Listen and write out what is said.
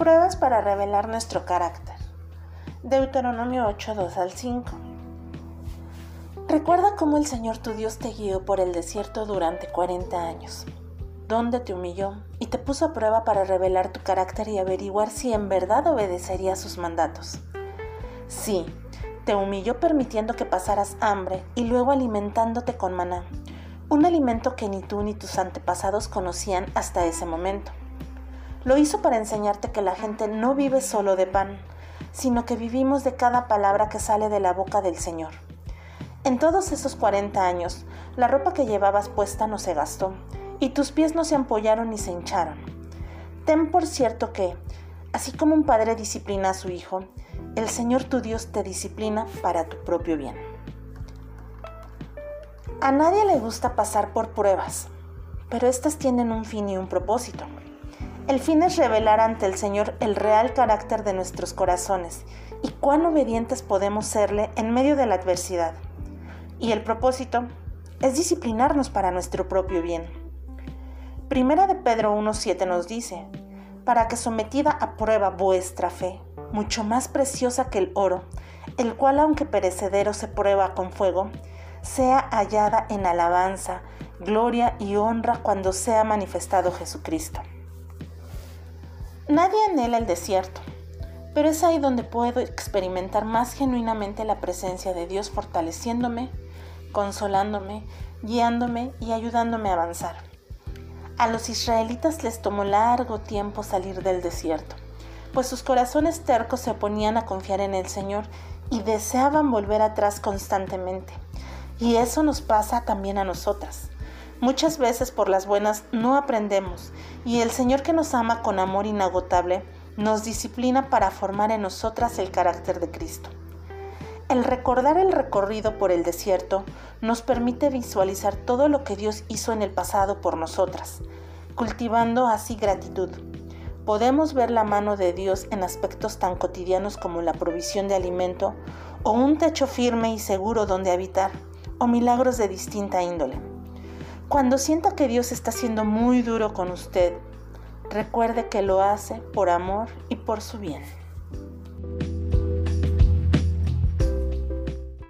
Pruebas para revelar nuestro carácter. Deuteronomio 8, 2 al 5. Recuerda cómo el Señor tu Dios te guió por el desierto durante 40 años, donde te humilló y te puso a prueba para revelar tu carácter y averiguar si en verdad obedecerías sus mandatos. Sí, te humilló permitiendo que pasaras hambre y luego alimentándote con maná, un alimento que ni tú ni tus antepasados conocían hasta ese momento. Lo hizo para enseñarte que la gente no vive solo de pan, sino que vivimos de cada palabra que sale de la boca del Señor. En todos esos 40 años, la ropa que llevabas puesta no se gastó, y tus pies no se ampollaron ni se hincharon. Ten por cierto que, así como un padre disciplina a su hijo, el Señor tu Dios te disciplina para tu propio bien. A nadie le gusta pasar por pruebas, pero estas tienen un fin y un propósito. El fin es revelar ante el Señor el real carácter de nuestros corazones y cuán obedientes podemos serle en medio de la adversidad. Y el propósito es disciplinarnos para nuestro propio bien. Primera de Pedro 1.7 nos dice, para que sometida a prueba vuestra fe, mucho más preciosa que el oro, el cual aunque perecedero se prueba con fuego, sea hallada en alabanza, gloria y honra cuando sea manifestado Jesucristo. Nadie anhela el desierto, pero es ahí donde puedo experimentar más genuinamente la presencia de Dios fortaleciéndome, consolándome, guiándome y ayudándome a avanzar. A los israelitas les tomó largo tiempo salir del desierto, pues sus corazones tercos se oponían a confiar en el Señor y deseaban volver atrás constantemente. Y eso nos pasa también a nosotras. Muchas veces por las buenas no aprendemos y el Señor que nos ama con amor inagotable nos disciplina para formar en nosotras el carácter de Cristo. El recordar el recorrido por el desierto nos permite visualizar todo lo que Dios hizo en el pasado por nosotras, cultivando así gratitud. Podemos ver la mano de Dios en aspectos tan cotidianos como la provisión de alimento o un techo firme y seguro donde habitar, o milagros de distinta índole. Cuando sienta que Dios está siendo muy duro con usted, recuerde que lo hace por amor y por su bien.